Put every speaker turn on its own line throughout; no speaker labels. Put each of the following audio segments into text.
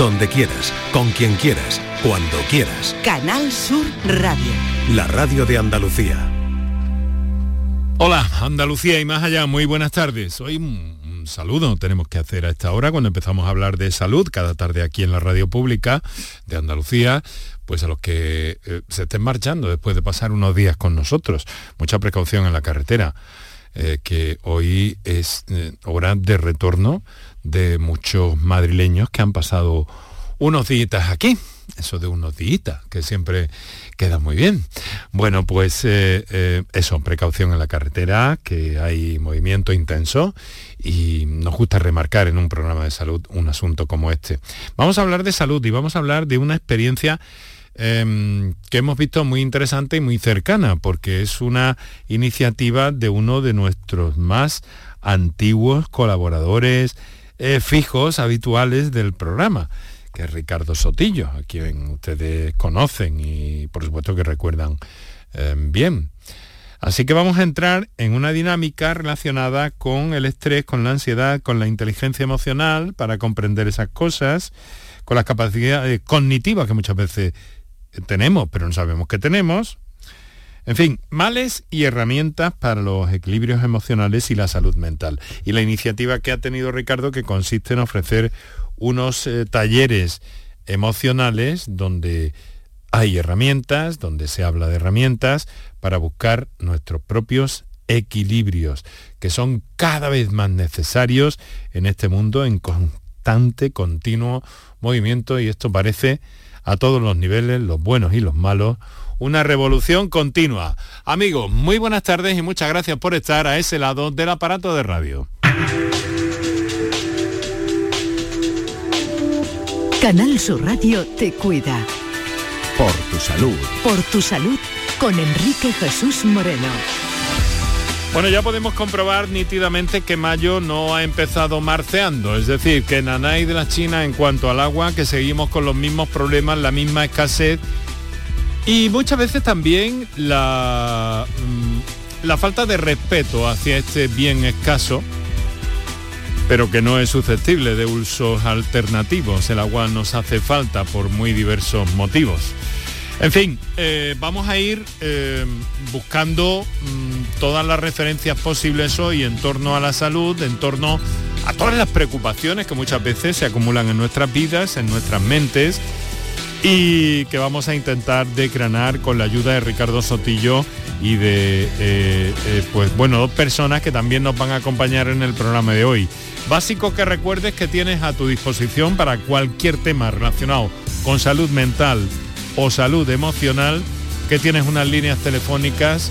donde quieras, con quien quieras, cuando quieras.
Canal Sur Radio.
La radio de Andalucía.
Hola, Andalucía y más allá, muy buenas tardes. Hoy un, saludo tenemos que hacer a esta hora cuando empezamos a hablar de salud, cada tarde aquí en la radio pública de Andalucía, pues a los que eh, se estén marchando después de pasar unos días con nosotros. Mucha precaución en la carretera, eh, que hoy es eh, hora de retorno de muchos madrileños que han pasado unos días aquí. Eso de unos días, que siempre queda muy bien. Bueno, pues eh, eh, eso, precaución en la carretera, que hay movimiento intenso y nos gusta remarcar en un programa de salud un asunto como este. Vamos a hablar de salud y vamos a hablar de una experiencia em, que hemos visto muy interesante y muy cercana, porque es una iniciativa de uno de nuestros más antiguos colaboradores, eh, fijos, habituales del programa, que es Ricardo Sotillo, a quien ustedes conocen y por supuesto que recuerdan eh, bien. Así que vamos a entrar en una dinámica relacionada con el estrés, con la ansiedad, con la inteligencia emocional para comprender esas cosas, con las capacidades cognitivas que muchas veces tenemos, pero no sabemos que tenemos, en fin, males y herramientas para los equilibrios emocionales y la salud mental. Y la iniciativa que ha tenido Ricardo que consiste en ofrecer unos eh, talleres emocionales donde hay herramientas, donde se habla de herramientas para buscar nuestros propios equilibrios, que son cada vez más necesarios en este mundo en constante, continuo movimiento y esto parece a todos los niveles, los buenos y los malos, una revolución continua. Amigos, muy buenas tardes y muchas gracias por estar a ese lado del aparato de radio.
Canal Sur Radio te cuida.
Por tu salud.
Por tu salud con Enrique Jesús Moreno.
Bueno, ya podemos comprobar nítidamente que mayo no ha empezado marceando, es decir, que Nanay de la China en cuanto al agua, que seguimos con los mismos problemas, la misma escasez y muchas veces también la, mm, la falta de respeto hacia este bien escaso, pero que no es susceptible de usos alternativos. El agua nos hace falta por muy diversos motivos. En fin, eh, vamos a ir eh, buscando mm, todas las referencias posibles hoy en torno a la salud, en torno a todas las preocupaciones que muchas veces se acumulan en nuestras vidas, en nuestras mentes y que vamos a intentar decranar con la ayuda de Ricardo Sotillo y de eh, eh, pues bueno dos personas que también nos van a acompañar en el programa de hoy. Básico que recuerdes que tienes a tu disposición para cualquier tema relacionado con salud mental o salud emocional, que tienes unas líneas telefónicas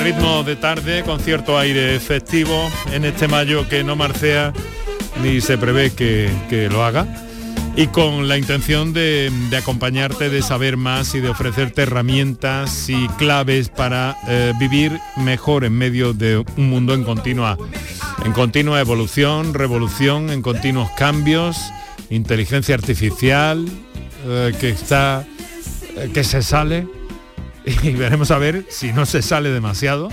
Ritmo de tarde, con cierto aire festivo, en este mayo que no marcea ni se prevé que, lo haga, y con la intención de, acompañarte, de saber más y de ofrecerte herramientas y claves para eh, vivir mejor en medio de un mundo en continua, en continua evolución, revolución, en continuos cambios, inteligencia artificial, eh, que está, eh, que se sale y veremos a ver si no se sale demasiado.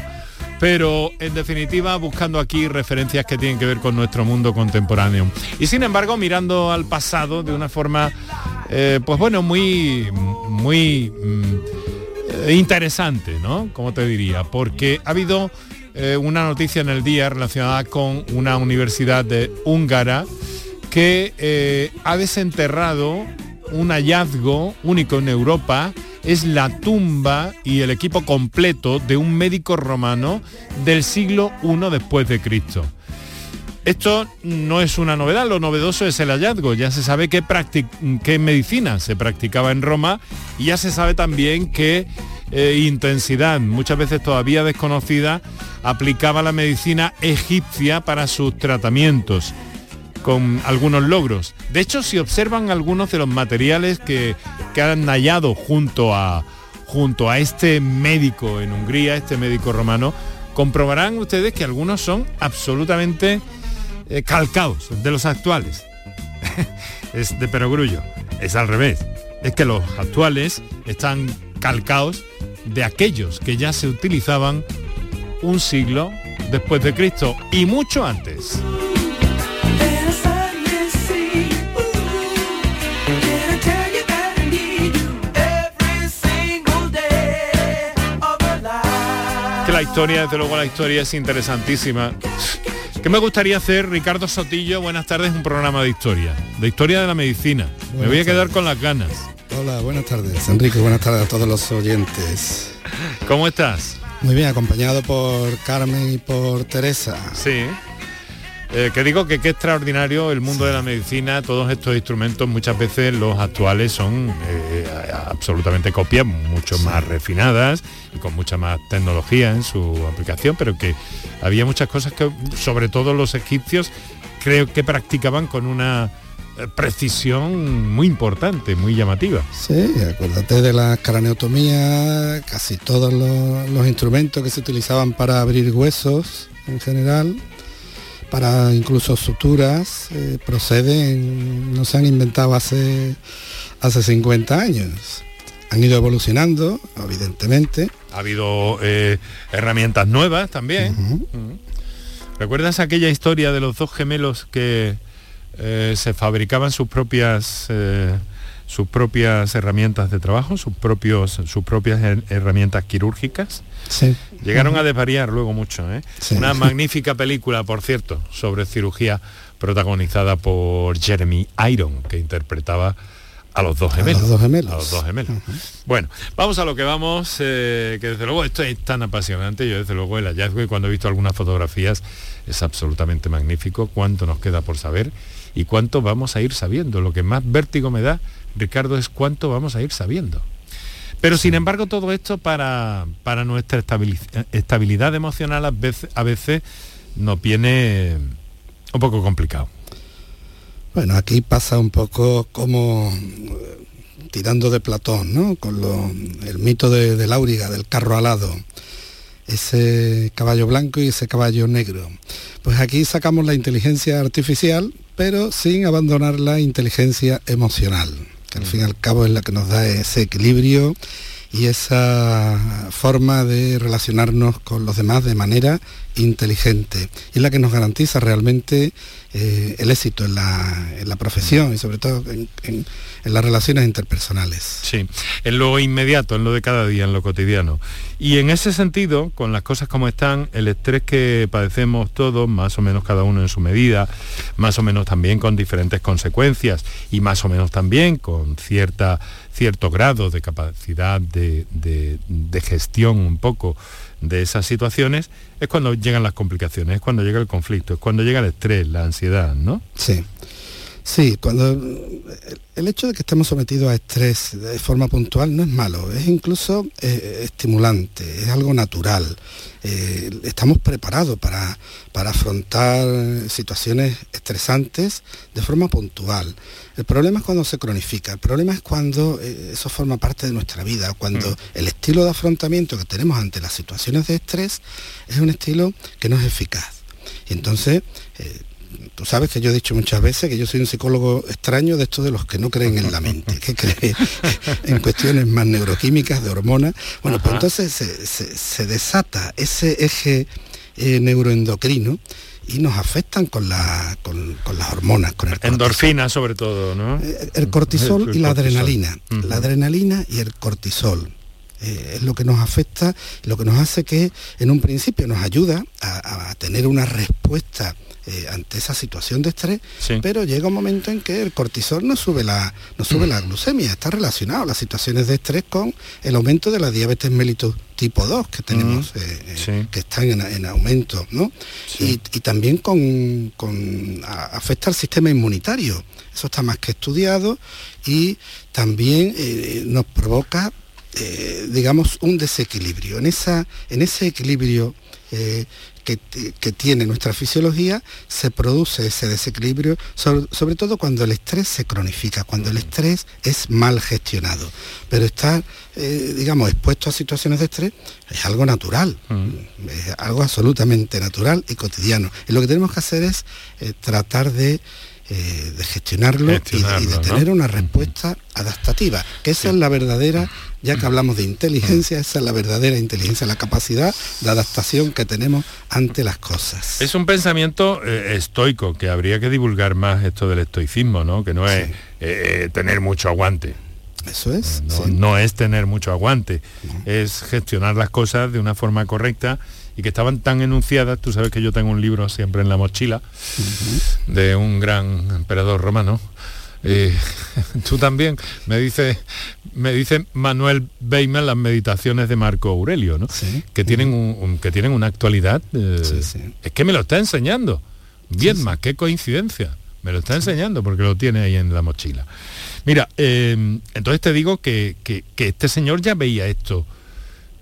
Pero en definitiva buscando aquí referencias que tienen que ver con nuestro mundo contemporáneo. Y sin embargo mirando al pasado de una forma, eh, pues bueno, muy, muy mm, interesante, ¿no? Como te diría, porque ha habido eh, una noticia en el día relacionada con una universidad de húngara que eh, ha desenterrado un hallazgo único en Europa es la tumba y el equipo completo de un médico romano del siglo I después de Cristo. Esto no es una novedad, lo novedoso es el hallazgo. Ya se sabe qué, qué medicina se practicaba en Roma y ya se sabe también qué eh, intensidad, muchas veces todavía desconocida, aplicaba la medicina egipcia para sus tratamientos. Con algunos logros. De hecho, si observan algunos de los materiales que, que han hallado junto a, junto a este médico en Hungría, este médico romano, comprobarán ustedes que algunos son absolutamente eh, calcados de los actuales. es de perogrullo. Es al revés. Es que los actuales están calcados de aquellos que ya se utilizaban un siglo después de Cristo y mucho antes. Historia, desde luego la historia es interesantísima. ¿Qué me gustaría hacer, Ricardo Sotillo? Buenas tardes, un programa de historia, de historia de la medicina. me voy a quedar con las ganas.
Hola, buenas tardes, Enrique, buenas tardes a todos los oyentes.
¿Cómo estás?
Muy bien, acompañado por Carmen y por Teresa.
Sí. Eh, que digo que qué extraordinario el mundo de la medicina, todos estos instrumentos, muchas veces los actuales son eh, absolutamente copias, mucho más refinadas y con mucha más tecnología en su aplicación, pero que había muchas cosas que, sobre todo los egipcios, creo que practicaban con una eh, precisión muy importante, muy llamativa.
Sí, acuérdate de la craneotomía, casi todos los, instrumentos que se utilizaban para abrir huesos en general, para incluso suturas, eh, proceden, no se han inventado hace, hace 50 años. Han ido evolucionando, evidentemente.
Ha habido eh, herramientas nuevas también. ¿Recuerdas aquella historia de los dos gemelos que eh, se fabricaban sus propias sus propias herramientas de trabajo, sus propios sus propias herramientas quirúrgicas. Llegaron a desvariar luego mucho. ¿eh? Una magnífica película, por cierto, sobre cirugía protagonizada por Jeremy Iron, que interpretaba a los dos gemelos. A los dos gemelos. Bueno, vamos a lo que vamos, que desde luego esto es tan apasionante. Yo desde luego el hallazgo y cuando he visto algunas fotografías es absolutamente magnífico. Cuánto nos queda por saber y cuánto vamos a ir sabiendo. Lo que más vértigo me da, Ricardo, es cuánto vamos a ir sabiendo. Pero sin embargo todo esto para, para nuestra estabilidad emocional a veces, a veces nos viene un poco complicado.
Bueno, aquí pasa un poco como eh, tirando de Platón, ¿no? Con el mito de, de Láuriga, del carro alado ese caballo blanco y ese caballo negro. Pues aquí sacamos la inteligencia artificial, pero sin abandonar la inteligencia emocional, al fin y al cabo es la que nos da ese equilibrio y esa forma de relacionarnos con los demás de manera inteligente y la que nos garantiza realmente eh, el éxito en la, profesión y sobre todo en, las relaciones interpersonales.
Sí, en lo inmediato, en lo de cada día, en lo cotidiano. Y en ese sentido, con las cosas como están, el estrés que padecemos todos, más o menos cada uno en su medida, más o menos también con diferentes consecuencias y más o menos también con cierta, cierto grado de capacidad de, de gestión un poco de esas situaciones es cuando llegan las complicaciones, es cuando llega el conflicto, es cuando llega el estrés, la ansiedad, ¿no?
Sí. Sí, cuando el hecho de que estemos sometidos a estrés de forma puntual no es malo, es incluso eh, estimulante, es algo natural. Eh, estamos preparados para, para afrontar situaciones estresantes de forma puntual. El problema es cuando se cronifica, el problema es cuando eh, eso forma parte de nuestra vida, cuando mm. el estilo de afrontamiento que tenemos ante las situaciones de estrés es un estilo que no es eficaz. Y entonces tú sabes que yo he dicho muchas veces que yo soy un psicólogo extraño de estos de los que no creen en la mente, que creen en cuestiones más neuroquímicas, de hormonas. Bueno, pues entonces se, desata ese eje eh, neuroendocrino y nos afectan con, la, con, las hormonas, con el
Endorfina sobre todo, ¿no?
Eh, el cortisol y la adrenalina. La adrenalina y el cortisol. Eh, es lo que nos afecta, lo que nos hace que en un principio nos ayuda a tener una respuesta eh, ante esa situación de estrés, pero llega un momento en que el cortisol no sube la, no sube la glucemia, está relacionado las situaciones de estrés con el aumento de la diabetes mellitus tipo 2 que tenemos, mm. eh, eh, que están en, aumento, ¿no? Y, también con, afecta al sistema inmunitario. Eso está más que estudiado y también nos provoca eh, digamos, un desequilibrio. En, esa, en ese equilibrio eh, que, tiene nuestra fisiología, se produce ese desequilibrio, sobre, todo cuando el estrés se cronifica, cuando el estrés es mal gestionado. Pero estar, eh, digamos, expuesto a situaciones de estrés es algo natural, es algo absolutamente natural y cotidiano. Y lo que tenemos que hacer es tratar de eh, de gestionarlo, y, de, tener una respuesta adaptativa, que esa es la verdadera, ya que hablamos de inteligencia, esa es la verdadera inteligencia, la capacidad de adaptación que tenemos ante las cosas.
Es un pensamiento eh, estoico, que habría que divulgar más esto del estoicismo, ¿no? que no es eh, tener mucho aguante.
Eso es.
No, es tener mucho aguante, es gestionar las cosas de una forma correcta y que estaban tan enunciadas, tú sabes que yo tengo un libro siempre en la mochila de un gran emperador romano. Eh, tú también me dice me dice Manuel Weimer las meditaciones de Marco Aurelio ¿no? que tienen un, que tienen una actualidad eh, es que me lo está enseñando. Bien más qué coincidencia. Me lo está enseñando porque lo tiene ahí en la mochila. Mira eh, entonces te digo que, que, este señor ya veía esto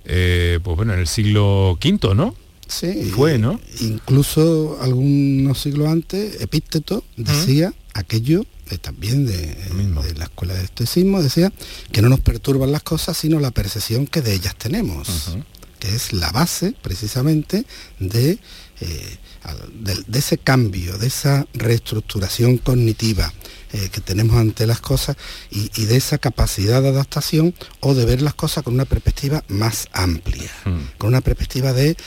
eh, pues bueno, en el siglo V, ¿no?
Sí.
Fue, ¿no?
Incluso algunos siglos antes, Epícteto decía aquello eh, también de, la escuela de estoicismo, decía que no nos perturban las cosas, sino la percepción que de ellas tenemos, que es la base precisamente de, eh, de ese cambio, de esa reestructuración cognitiva, eh, que tenemos ante las cosas y, de esa capacidad de adaptación o de ver las cosas con una perspectiva más amplia, hmm. con una perspectiva de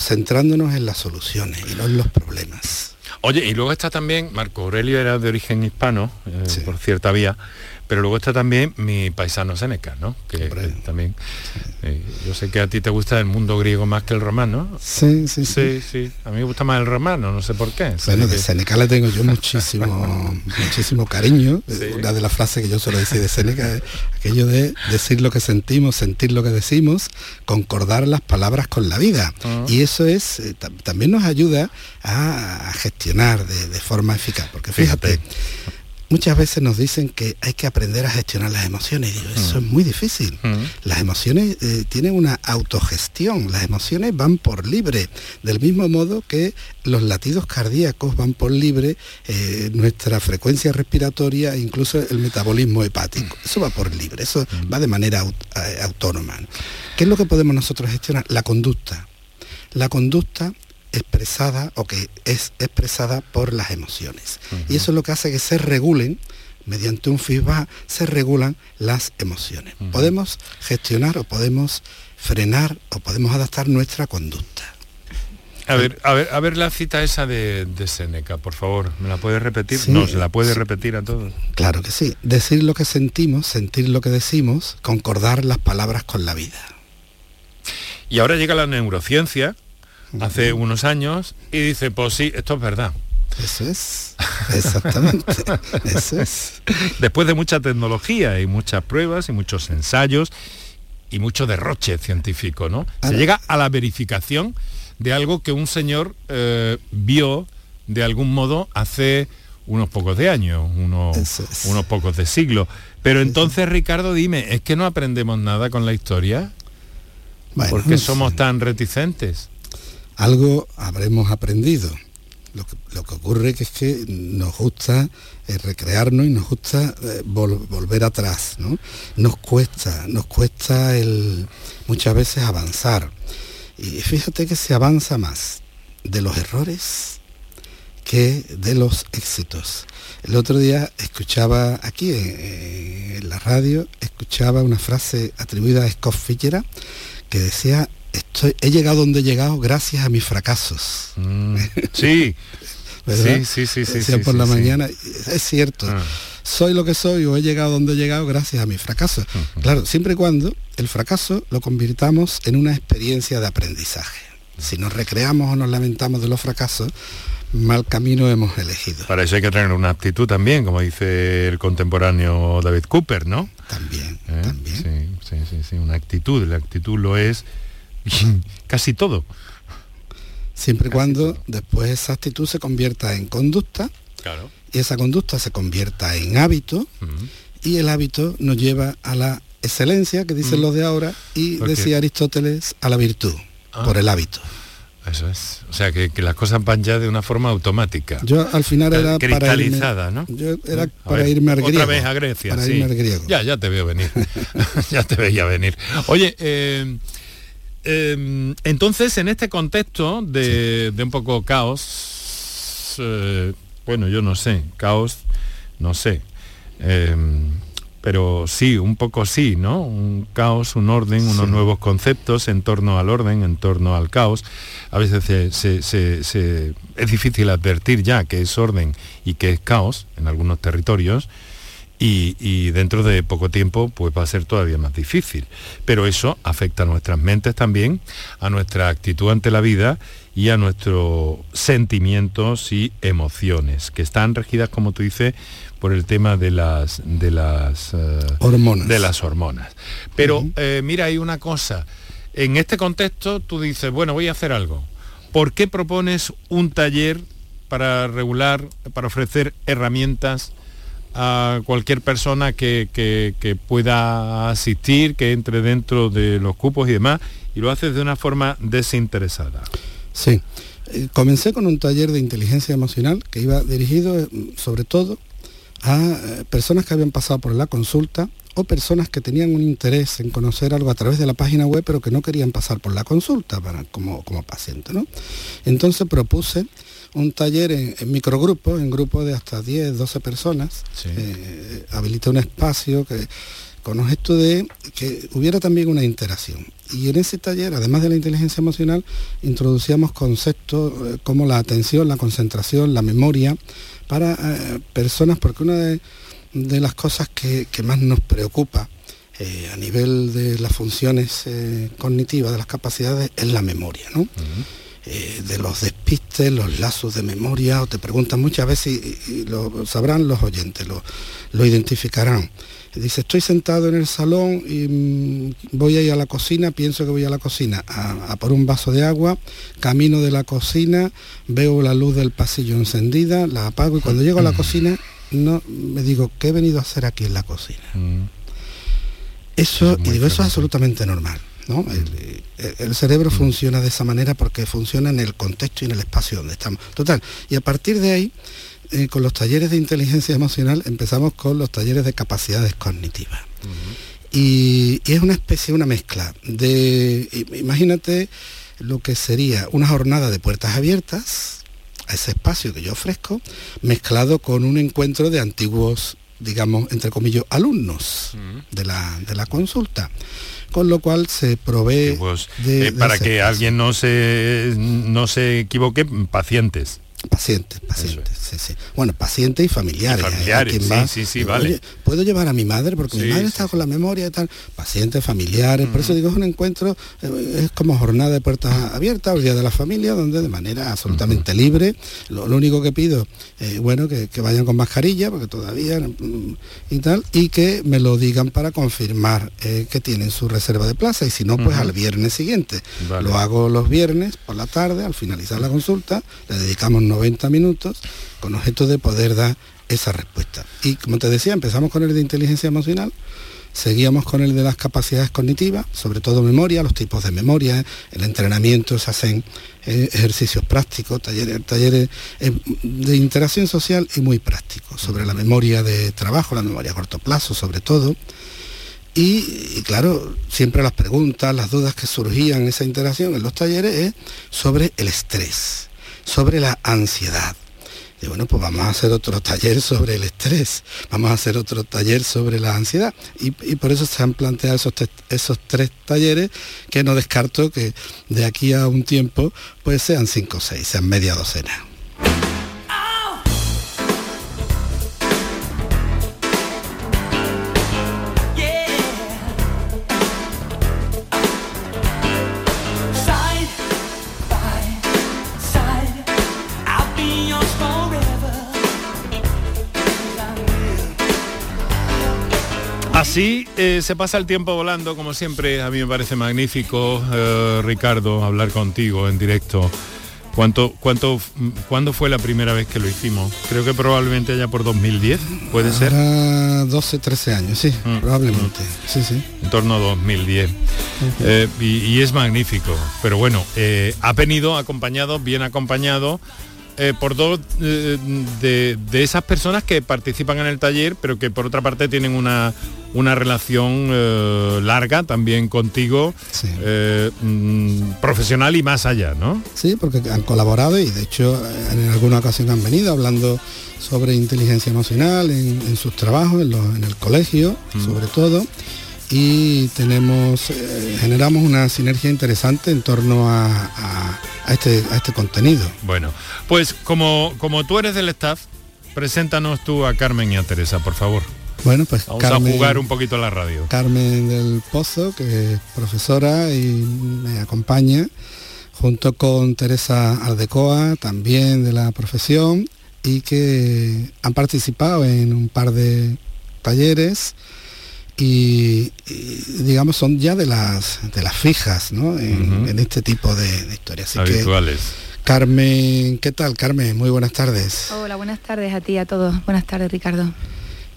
centrándonos en las soluciones y no en los problemas.
Oye, y luego está también, Marco Aurelio era de origen hispano, eh, por cierta vía, pero luego está también mi paisano Seneca, ¿no? Que, también. Eh, yo sé que a ti te gusta el mundo griego más que el romano.
Sí, sí, sí.
Sí, A mí me gusta más el romano, no sé por qué.
Bueno, de Seneca le tengo yo muchísimo, muchísimo cariño. Una de las frases que yo suelo decir de Seneca es aquello de decir lo que sentimos, sentir lo que decimos, concordar las palabras con la vida. Ah. Y eso es, eh, también nos ayuda a, gestionar de, forma eficaz. Porque fíjate muchas veces nos dicen que hay que aprender a gestionar las emociones. Y digo, eso es muy difícil. Las emociones eh, tienen una autogestión, las emociones van por libre, del mismo modo que los latidos cardíacos van por libre, eh, nuestra frecuencia respiratoria e incluso el metabolismo hepático. Eso va por libre, eso va de manera eh, autónoma. ¿Qué es lo que podemos nosotros gestionar? La conducta. La conducta expresada o que es expresada por las emociones. Y eso es lo que hace que se regulen, mediante un feedback, se regulan las emociones. Podemos gestionar o podemos frenar o podemos adaptar nuestra conducta.
A ver, a ver, a ver la cita esa de, de Seneca, por favor, ¿me la puedes repetir? no, se la puede repetir a todos.
Claro que sí. Decir lo que sentimos, sentir lo que decimos, concordar las palabras con la vida.
Y ahora llega la neurociencia, hace unos años y dice, pues sí, esto es verdad.
Eso es, exactamente, eso es.
Después de mucha tecnología y muchas pruebas y muchos ensayos y mucho derroche científico, ¿no? Se llega a la verificación de algo que un señor eh, vio de algún modo hace unos pocos de años, unos, unos pocos de siglos. Pero entonces, Ricardo, dime, ¿es que no aprendemos nada con la historia? porque somos tan reticentes?
Algo habremos aprendido. Lo que, ocurre que es que nos gusta eh, recrearnos y nos gusta eh, volver atrás, ¿no? Nos cuesta, nos cuesta muchas veces avanzar. Y fíjate que se avanza más de los errores que de los éxitos. El otro día escuchaba aquí en, la radio, escuchaba una frase atribuida a Scott Fitzgerald que decía he llegado donde he llegado gracias a mis fracasos.
Mm, sí. Sí, sí, sí, sí.
por la mañana, es cierto. Ah. Soy lo que soy o he llegado donde he llegado gracias a mis fracasos. Claro, siempre y cuando el fracaso lo convirtamos en una experiencia de aprendizaje. Si nos recreamos o nos lamentamos de los fracasos, mal camino hemos elegido.
Para eso hay que tener una actitud también, como dice el contemporáneo David Cooper, ¿no?
También, ¿Eh? también.
Sí, sí, sí, una actitud. La actitud lo es casi todo.
Siempre y cuando después esa actitud se convierta en conducta y esa conducta se convierta en hábito y el hábito nos lleva a la excelencia, que dicen los de ahora, y decía Aristóteles a la virtud,
Ah.
por el hábito.
Eso es. O sea, que, que las cosas van ya de una forma automática.
Yo al final era para irme,
cristalizada, ¿no?
yo era para
ver,
irme al
otra
griego.
vez a Grecia,
Para
sí.
irme al griego.
Ya, ya te veo venir. ya te veía venir. Oye, eh, eh, entonces en este contexto de, de un poco caos, eh, bueno, yo no sé, caos, no sé. eh, pero sí, un poco sí, ¿no? Un caos, un orden, unos
Sí.
nuevos conceptos en torno al orden, en torno al caos. A veces se- se- se- se- es difícil advertir ya que es orden y que es caos en algunos territorios y, y dentro de poco tiempo pues va a ser todavía más difícil. Pero eso afecta a nuestras mentes también, a nuestra actitud ante la vida y a nuestros sentimientos y emociones, que están regidas, como tú dices, por el tema de las de las eh,
Hormonas.
de las hormonas. Pero eh, mira, hay una cosa. En este contexto tú dices, bueno, voy a hacer algo. ¿Por qué propones un taller para regular, para ofrecer herramientas a cualquier persona que, que- pueda asistir, que entre dentro de los cupos y demás, y lo haces de una forma desinteresada?
Sí. Eh, comencé con un taller de inteligencia emocional que iba dirigido eh, sobre todo a eh, personas que habían pasado por la consulta o personas que tenían un interés en conocer algo a través de la página web pero que no querían pasar por la consulta como, como paciente. ¿no? Entonces propuse un taller en, en microgrupos, en grupos de hasta 10, 12 personas.
Sí.
Eh, habilité un espacio que, con objeto de que hubiera también una interacción. Y en ese taller, además de la inteligencia emocional, introducíamos conceptos eh, como la atención, la concentración, la memoria, para eh, personas, porque una de, de las cosas que, que más nos preocupa eh, a nivel de las funciones eh, cognitivas, de las capacidades, es la memoria, ¿no? Eh, de los despistes, los lazos de memoria, o te preguntan muchas veces, y, y lo sabrán los oyentes, lo, lo identificarán. Dice, estoy sentado en el salón y mm, voy a ir a la cocina, pienso que voy a la cocina a, a por un vaso de agua, camino de la cocina, veo la luz del pasillo encendida, la apago y cuando llego a la cocina no me digo, ¿qué he venido a hacer aquí en la cocina?
Mm.
Eso,
es
y digo, eso es absolutamente normal. ¿No? El, el- el cerebro funciona de esa manera porque funciona en el contexto y en el espacio donde estamos. Total. Y a partir de ahí, eh, con los talleres de inteligencia emocional, empezamos con los talleres de capacidades cognitivas. y, y es una especie, una mezcla de, imagínate lo que sería una jornada de puertas abiertas a ese espacio que yo ofrezco, mezclado con un encuentro de antiguos, digamos, entre comillas, alumnos de la, de la consulta. Con lo cual se provee
Sí, pues,
de-
eh, para que alguien no se no se equivoque, pacientes.
Pacientes, pacientes, sí, sí. Bueno, pacientes y familiares.
Y
¿eh?
familiares,
Quien
sí,
va,
sí, sí,
digo,
vale.
"Oye, ¿Puedo llevar a mi madre? Porque
Sí,
mi madre está con la memoria y tal. Pacientes, familiares. Por eso digo, es un encuentro, eh, es como jornada de puertas abiertas, el Día de la Familia, donde de manera absolutamente libre. Lo, lo único que pido, eh, bueno, que, que vayan con mascarilla, porque todavía, mm, y tal, y que me lo digan para confirmar eh, que tienen su reserva de plaza. Y si no, pues al viernes siguiente.
Vale.
Lo hago los viernes por la tarde, al finalizar la consulta, le dedicamos 90 minutos con objeto de poder dar esa respuesta. Y como te decía, empezamos con el de inteligencia emocional, seguíamos con el de las capacidades cognitivas, sobre todo memoria, los tipos de memoria, el entrenamiento, se hacen eh, ejercicios prácticos, talleres, talleres eh, de interacción social y muy prácticos, sobre la memoria de trabajo, la memoria a corto plazo sobre todo. Y, y claro, siempre las preguntas, las dudas que surgían en esa interacción en los talleres es sobre el estrés, sobre la ansiedad. Y bueno, pues vamos a hacer otro taller sobre el estrés, vamos a hacer otro taller sobre la ansiedad. Y, por eso se han planteado esos, esos tres talleres que no descarto que de aquí a un tiempo pues sean cinco o seis, sean media docena.
Así eh, se pasa el tiempo volando, como siempre. A mí me parece magnífico, eh, Ricardo, hablar contigo en directo. ¿Cuánto, cuánto, ¿Cuándo fue la primera vez que lo hicimos? Creo que probablemente allá por 2010, ¿puede ser?
Ahora 12, 13 años, sí,
Mm,
probablemente. Sí, sí.
En torno a 2010. Eh, y, y es magnífico. Pero bueno, ha venido acompañado, bien acompañado, eh, por dos eh, de, de esas personas que participan en el taller, pero que por otra parte tienen una, una relación eh, larga también contigo,
Sí.
mm, profesional y más allá, ¿no?
Sí, porque han colaborado y de hecho en alguna ocasión han venido hablando sobre inteligencia emocional en, en sus trabajos, en, los- en el colegio, sobre todo. Y tenemos, eh, generamos una sinergia interesante en torno a, a- a este, a este contenido.
Bueno, pues como, como tú eres del staff, preséntanos tú a Carmen y a Teresa, por favor.
Bueno, pues
Vamos a jugar un poquito a la radio.
Carmen del Pozo, que es profesora y me acompaña, junto con Teresa Aldecoa, también de la profesión, y que han participado en un par de talleres y, y, digamos son ya de las de las fijas ¿no? en, este tipo de, de historias. Así que,
Habituales.
Carmen, ¿qué tal Carmen? Muy buenas tardes.
Hola, buenas tardes a ti y a todos. Buenas tardes, Ricardo.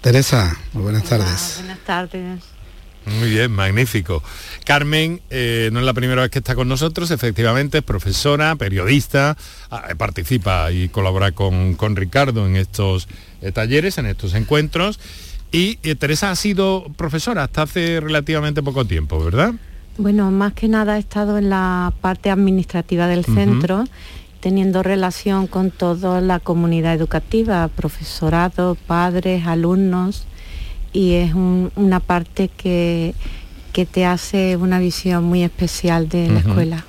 Teresa, muy buenas tardes.
buenas tardes.
Muy bien, magnífico. Carmen eh, no es la primera vez que está con nosotros, efectivamente es profesora, periodista, ah, participa y colabora con, con Ricardo en estos eh, talleres, en estos encuentros. Y eh, Teresa ha sido profesora hasta hace relativamente poco tiempo, ¿verdad?
Bueno, más que nada he estado en la parte administrativa del centro, teniendo relación con toda la comunidad educativa, profesorado, padres, alumnos, y es un- una parte que, que te hace una visión muy especial de la escuela.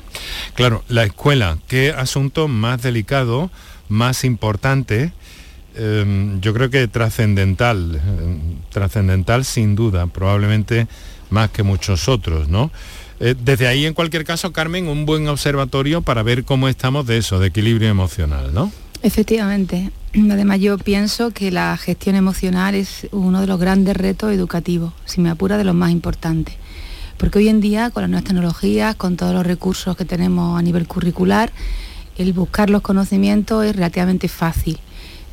Claro, la escuela, qué asunto más delicado, más importante, eh, yo creo que trascendental, eh, trascendental sin duda, probablemente más que muchos otros, ¿no? Eh, desde ahí, en cualquier caso, Carmen, un buen observatorio para ver cómo estamos de eso, de equilibrio emocional, ¿no?
Efectivamente. Además, yo pienso que la gestión emocional es uno de los grandes retos educativos, si me apura, de los más importantes. Porque hoy en día, con las nuevas tecnologías, con todos los recursos que tenemos a nivel curricular, el buscar los conocimientos es relativamente fácil.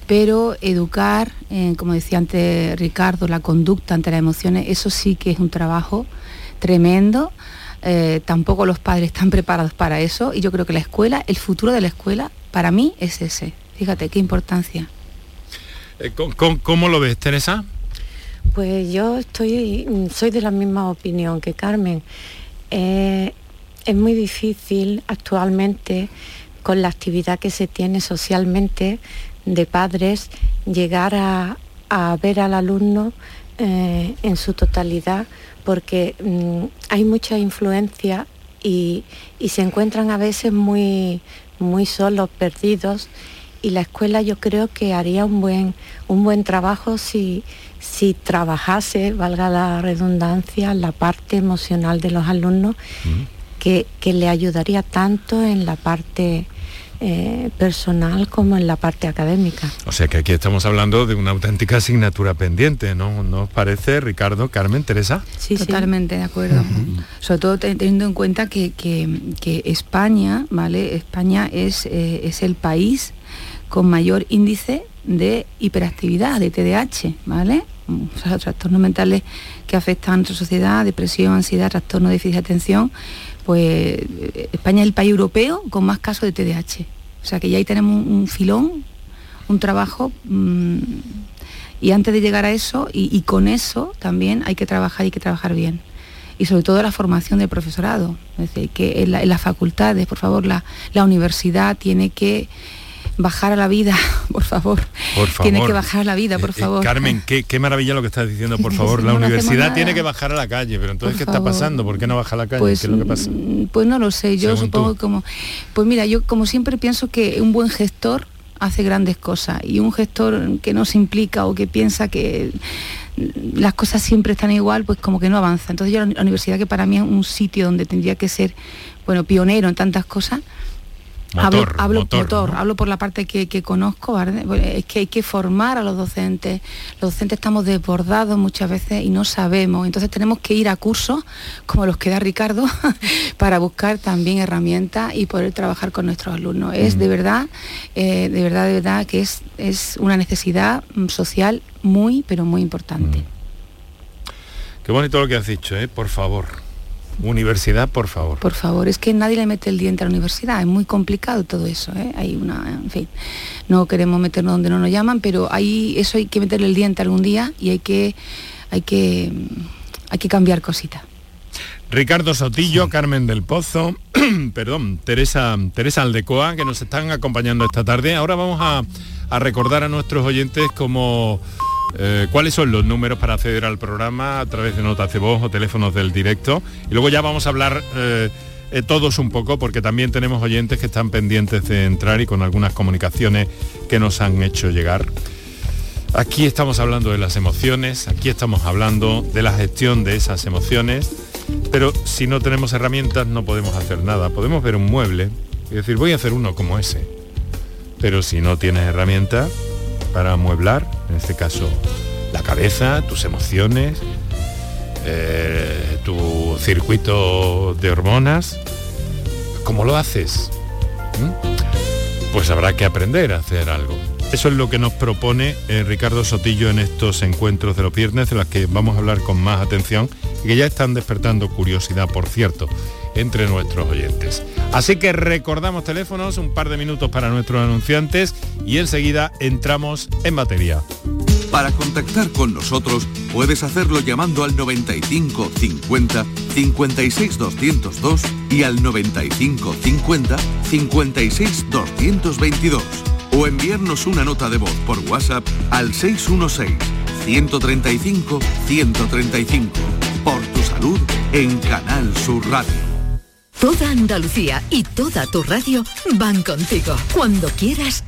Pero educar, eh, como decía antes Ricardo, la conducta ante las emociones, eso sí que es un trabajo tremendo. Eh, tampoco los padres están preparados para eso y yo creo que la escuela, el futuro de la escuela, para mí es ese. Fíjate qué importancia.
Eh, ¿cómo- lo ves, Teresa?
Pues yo estoy, mm, soy de la misma opinión que Carmen. Eh, es muy difícil actualmente con la actividad que se tiene socialmente de padres llegar a, a ver al alumno eh, en su totalidad porque mm, hay mucha influencia y, y se encuentran a veces muy, muy solos, perdidos y la escuela yo creo que haría un buen, un buen trabajo si, si trabajase, valga la redundancia, la parte emocional de los alumnos, que, que le ayudaría tanto en la parte eh, personal como en la parte académica.
O sea que aquí estamos hablando de una auténtica asignatura pendiente, ¿no? ¿No os parece, Ricardo, Carmen, Teresa?
Sí, sí.
Totalmente de acuerdo. Sobre todo te- teniendo en cuenta que, que- que España, ¿vale? España es, eh, es el país con mayor índice de hiperactividad, de TDAH, ¿vale? O sea, trastornos mentales que afectan a nuestra sociedad, depresión, ansiedad, trastorno de déficit de atención, pues España es el país europeo con más casos de TDAH. O sea que ya ahí tenemos un, filón, un trabajo mm, y antes de llegar a eso y, con eso también hay que trabajar y hay que trabajar bien y sobre todo la formación del profesorado es decir que en, la- en las facultades por favor la universidad tiene que bajar a la vida por favor
Por favor.
tiene que bajar a la vida por
Eh, eh,
favor
Carmen, qué, qué maravilla lo que estás diciendo, por favor. la
no,
universidad tiene que bajar a la calle, pero entonces,
Por
¿qué está pasando? ¿Por qué no baja a la calle?
Pues,
¿Qué es lo que pasa?
mm, pues no lo sé, yo
Según
supongo
tú.
como, pues mira, yo como siempre pienso que un buen gestor hace grandes cosas y un gestor que no se implica o que piensa que las cosas siempre están igual, pues como que no avanza. Entonces yo la, universidad que para mí es un sitio donde tendría que ser, bueno, pionero en tantas cosas,
Motor,
hablo,
motor,
motor,
¿no?
hablo por la parte que, que conozco. Bueno, es que hay que formar a los docentes. Los docentes estamos desbordados muchas veces y no sabemos. Entonces tenemos que ir a cursos como los que da Ricardo para buscar también herramientas y poder trabajar con nuestros alumnos. Es de verdad, eh, de verdad, de verdad que es, es una necesidad mm, social muy, pero muy importante.
Qué bonito lo que has dicho, ¿eh? Por favor. Universidad, por favor.
Por favor, es que nadie le mete el diente a la universidad, es muy complicado todo eso, ¿eh? Hay una, en fin, no queremos meternos donde no nos llaman, pero ahí eso hay que meterle el diente algún día y hay que, hay que, hay que cambiar cositas.
Ricardo Sotillo, Carmen del Pozo, perdón, Teresa, Teresa Aldecoa, que nos están acompañando esta tarde. Ahora vamos a, a recordar a nuestros oyentes cómo, eh, cuáles son los números para acceder al programa a través de notas de voz o teléfonos del directo. Y luego ya vamos a hablar eh, eh, todos un poco, porque también tenemos oyentes que están pendientes de entrar y con algunas comunicaciones que nos han hecho llegar. Aquí estamos hablando de las emociones, aquí estamos hablando de la gestión de esas emociones, pero si no tenemos herramientas no podemos hacer nada. Podemos ver un mueble y decir, voy a hacer uno como ese. Pero si no tienes herramientas para amueblar, en este caso la cabeza, tus emociones, eh, tu circuito de hormonas, ¿cómo lo haces? ¿Mm? Pues habrá que aprender a hacer algo. Eso es lo que nos propone eh, Ricardo Sotillo en estos encuentros de los viernes, de los que vamos a hablar con más atención y que ya están despertando curiosidad, por cierto, entre nuestros oyentes. Así que recordamos teléfonos, un par de minutos para nuestros anunciantes y enseguida entramos en materia.
Para contactar con nosotros puedes hacerlo llamando al 95 50 56 202 y al 95 50 56 222 o enviarnos una nota de voz por WhatsApp al 616 135 135 por tu salud en Canal Sur Radio.
Toda Andalucía y toda tu radio van contigo, cuando quieras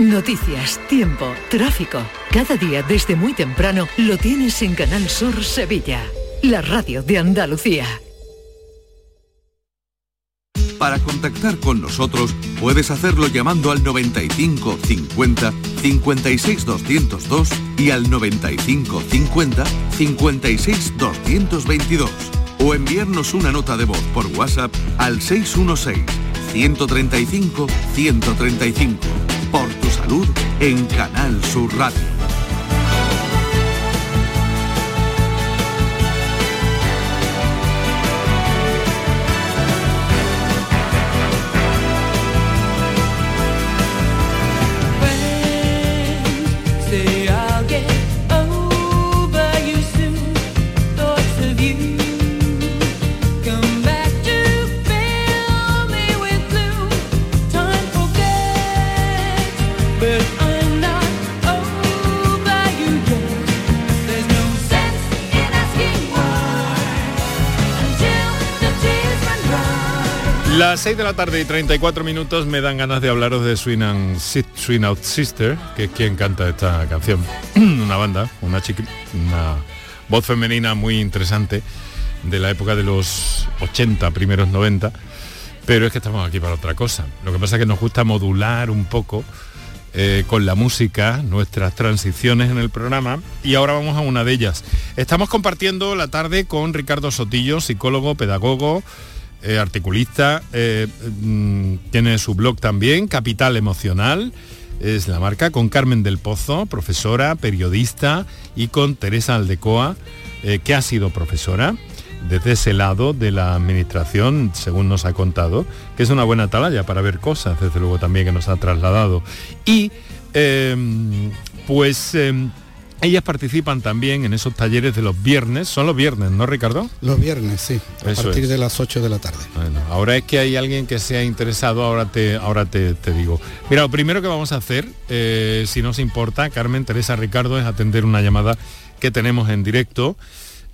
Noticias, tiempo, tráfico. Cada día desde muy temprano lo tienes en Canal Sur Sevilla, la radio de Andalucía.
Para contactar con nosotros puedes hacerlo llamando al 95 50 56 202 y al 95 50 56 222 o enviarnos una nota de voz por WhatsApp al 616 135 135 por tu en Canal Sur Radio.
Las 6 de la tarde y 34 minutos me dan ganas de hablaros de Swing, and Swing Out Sister, que es quien canta esta canción. una banda, una una voz femenina muy interesante. de la época de los 80, primeros 90, pero es que estamos aquí para otra cosa. Lo que pasa es que nos gusta modular un poco eh, con la música nuestras transiciones en el programa y ahora vamos a una de ellas. Estamos compartiendo la tarde con Ricardo Sotillo, psicólogo, pedagogo, eh, articulista, eh, mm, tiene su blog también, Capital Emocional, es la marca, con Carmen del Pozo, profesora, periodista, y con Teresa Aldecoa, que ha sido profesora desde ese lado de la administración, según nos ha contado, que es una buena atalaya para ver cosas, desde luego también que nos ha trasladado. Y em, pues em, ellas participan también en esos talleres de los viernes, son los viernes, ¿no Ricardo?
Los viernes, sí, a partir de las 8 de la tarde.
Bueno, ahora es que hay alguien que se ha interesado, ahora te, ahora te, digo. Mira, lo primero que vamos a hacer, eh, si nos importa, Carmen, Teresa, Ricardo, es atender una llamada que tenemos en directo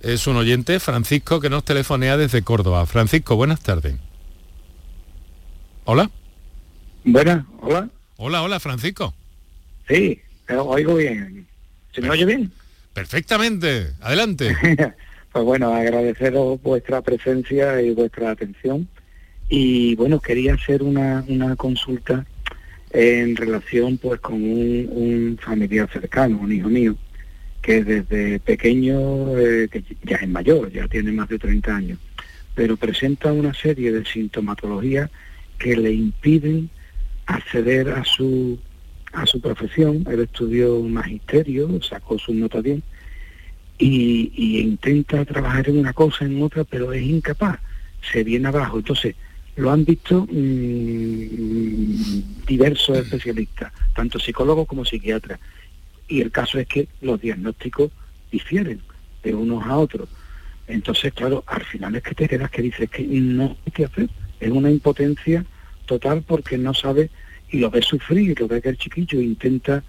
es un oyente, Francisco, que nos telefonea desde Córdoba. Francisco, buenas tardes. Hola.
Buenas, hola.
Hola, hola, Francisco.
Sí, oigo bien. ¿Se me oye bien?
Perfectamente, adelante.
pues bueno, agradeceros vuestra presencia y vuestra atención. Y bueno, quería hacer una, consulta en relación pues con un, un familiar cercano, un hijo mío, que desde pequeño, eh, que ya es mayor, ya tiene más de 30 años, pero presenta una serie de sintomatologías que le impiden acceder a su, a su profesión. Él estudió magisterio, sacó su nota bien, y, intenta trabajar en una cosa, en otra, pero es incapaz, se viene abajo. Entonces, lo han visto mm, diversos especialistas, tanto psicólogos como psiquiatras, y el caso es que los diagnósticos difieren de unos a otros. Entonces, claro, al final es que te quedas que dices que no hay que hacer, es una impotencia total porque no sabe y lo ve sufrir, lo ve que el chiquillo intenta,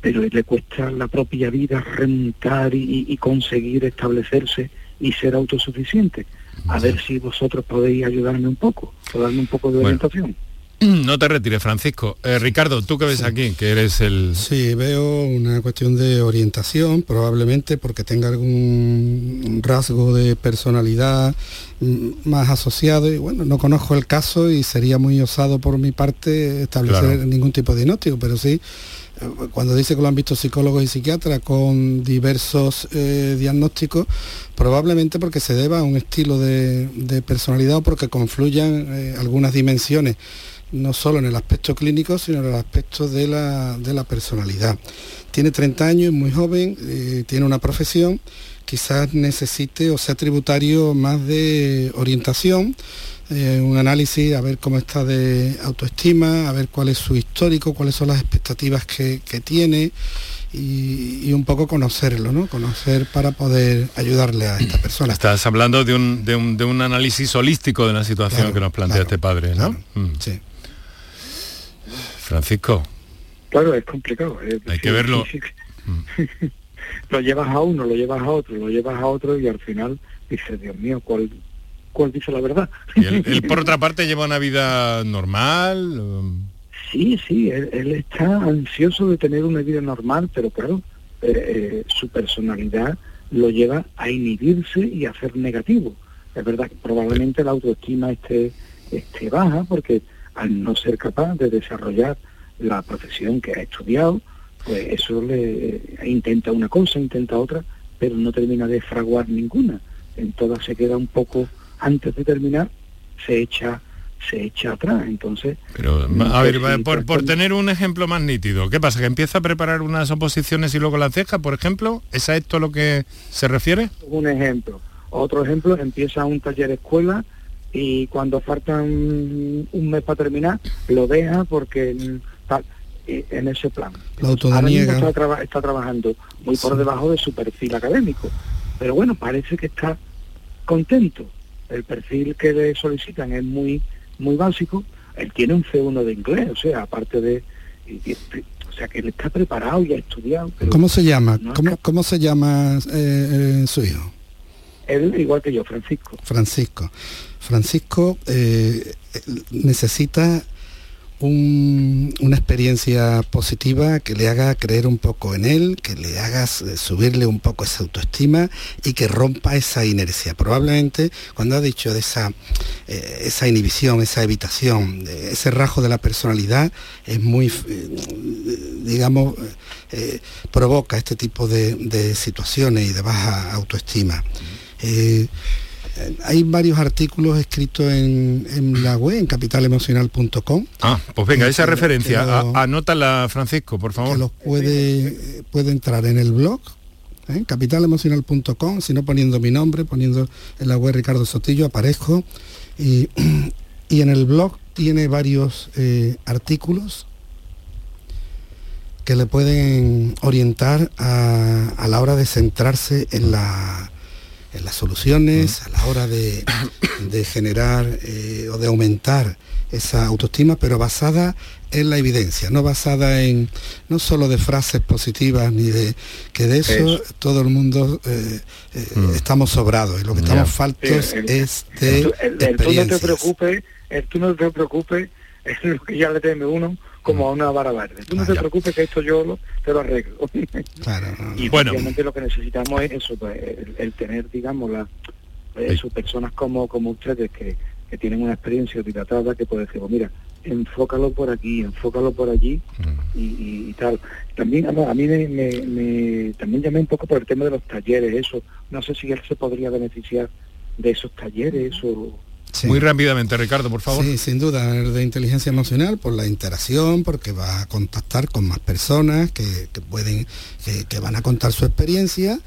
pero le cuesta la propia vida remontar y, conseguir establecerse y ser autosuficiente. A ver si vosotros podéis ayudarme un poco, darme un poco de orientación.
No te retires, Francisco. Eh, Ricardo, ¿tú qué ves aquí? Que eres el...
Sí, veo una cuestión de orientación, probablemente porque tenga algún rasgo de personalidad mm, más asociado y bueno, no conozco el caso y sería muy osado por mi parte establecer ningún tipo de diagnóstico, pero sí, eh, cuando dice que lo han visto psicólogos y psiquiatras con diversos eh, diagnósticos, probablemente porque se deba a un estilo de, personalidad o porque confluyan algunas dimensiones no solo en el aspecto clínico, sino en el aspecto de la, personalidad. Tiene 30 años, es muy joven, eh, tiene una profesión, quizás necesite o sea tributario más de orientación, eh, un análisis, a ver cómo está de autoestima, a ver cuál es su histórico, cuáles son las expectativas que, tiene. Y, un poco conocerlo, ¿no? Conocer para poder ayudarle a esta persona.
Estás hablando de un, de un, análisis holístico de la situación que nos plantea este padre, ¿no? Mm.
Sí.
Francisco.
Claro, es complicado.
Hay que verlo.
Lo llevas a uno, lo llevas a otro, lo llevas a otro y al final dices, Dios mío, ¿cuál, cuál dice la verdad?
¿Y él, por otra parte lleva una vida normal?
Sí, sí, él, está ansioso de tener una vida normal, pero claro, eh, eh, su personalidad lo lleva a inhibirse y a ser negativo. Es verdad que probablemente la autoestima esté, esté baja porque al no ser capaz de desarrollar la profesión que ha estudiado, pues eso le intenta una cosa, intenta otra, pero no termina de fraguar ninguna. En todas se queda un poco, antes de terminar, se echa se echa atrás, entonces...
Pero, a ver, por, por, tener un ejemplo más nítido, ¿qué pasa? ¿Que empieza a preparar unas oposiciones y luego las deja, por ejemplo? ¿Es a esto lo que se refiere?
Un ejemplo. Otro ejemplo, empieza un taller escuela y cuando faltan un mes para terminar, lo deja porque está en ese plan.
Ahora mismo
está, trabajando muy por debajo de su perfil académico, pero bueno, parece que está contento. El perfil que le solicitan es muy muy básico. Él tiene un C1 de inglés, o sea, aparte de... o sea, que él está preparado y ha estudiado.
¿Cómo se llama? ¿Cómo, se llama eh, eh, su hijo?
Él, igual que yo, Francisco.
Francisco. Francisco eh, necesita una experiencia positiva que le haga creer un poco en él, que le haga eh, subirle un poco esa autoestima y que rompa esa inercia. Probablemente cuando ha dicho de esa, eh, esa inhibición, esa evitación, ese rajo de la personalidad es muy, digamos, provoca este tipo de, situaciones y de baja autoestima. Hay varios artículos escritos en, la web, en capitalemocional.com.
Ah, pues venga, esa referencia, anótala Francisco, por favor.
Que los puede, puede entrar en el blog, ¿eh? capitalemocional.com, si no poniendo mi nombre, poniendo en la web Ricardo Sotillo, aparezco. Y, en el blog tiene varios eh, artículos que le pueden orientar a la hora de centrarse en la en las soluciones, a la hora de, generar eh, o de aumentar esa autoestima, pero basada en la evidencia, no basada en no solo de frases positivas ni de que de eso, todo el mundo eh, eh, mm. estamos sobrados y lo que estamos faltos es de
el, tú no te preocupes, tú no te preocupes, es lo que ya le teme uno como a una vara verde. Tú no te preocupes que esto yo lo, te lo arreglo. y bueno. lo que necesitamos es eso, pues, el, tener, digamos, la, eh, personas como, como ustedes que, que tienen una experiencia dilatada que puede decir, pues mira, enfócalo por aquí, enfócalo por allí mm. y, tal. También a, mí me, también llamé un poco por el tema de los talleres, eso. No sé si él se podría beneficiar de esos talleres o
muy rápidamente, Ricardo, por favor.
Sí, sin duda, de inteligencia emocional, por la interacción, porque va a contactar con más personas que, pueden, que, van a contar su experiencia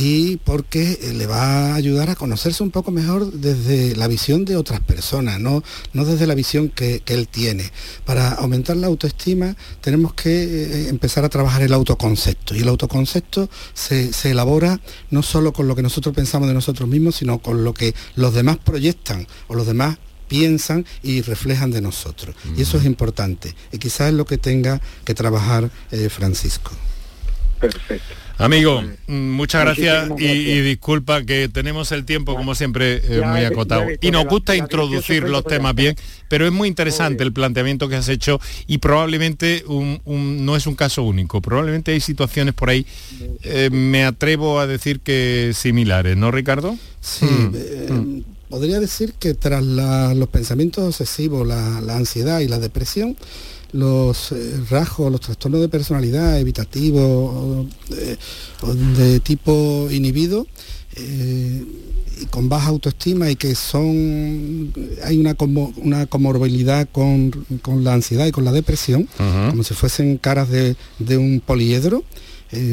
y porque eh, le va a ayudar a conocerse un poco mejor desde la visión de otras personas, no, no desde la visión que, él tiene. Para aumentar la autoestima tenemos que eh, empezar a trabajar el autoconcepto y el autoconcepto se, elabora no solo con lo que nosotros pensamos de nosotros mismos, sino con lo que los demás proyectan o los demás piensan y reflejan de nosotros. Y eso es importante. Y quizás es lo que tenga que trabajar eh, Francisco.
Perfecto.
Amigo, mm, muchas gracias, Y, disculpa que tenemos el tiempo, como siempre, eh, muy acotado. Y nos gusta introducir los temas bien, pero es muy interesante el planteamiento que has hecho y probablemente no es un caso único. Probablemente hay situaciones por ahí, eh, me atrevo a decir que similares, ¿no, Ricardo?
Sí. Mm, eh, mm. Podría decir que tras los pensamientos obsesivos, la ansiedad y la depresión, los eh, rasgos, los trastornos de personalidad evitativos eh, de tipo inhibido eh, y con baja autoestima y que son hay una, una comorbilidad con, la ansiedad y con la depresión, como si fuesen caras de, un poliedro.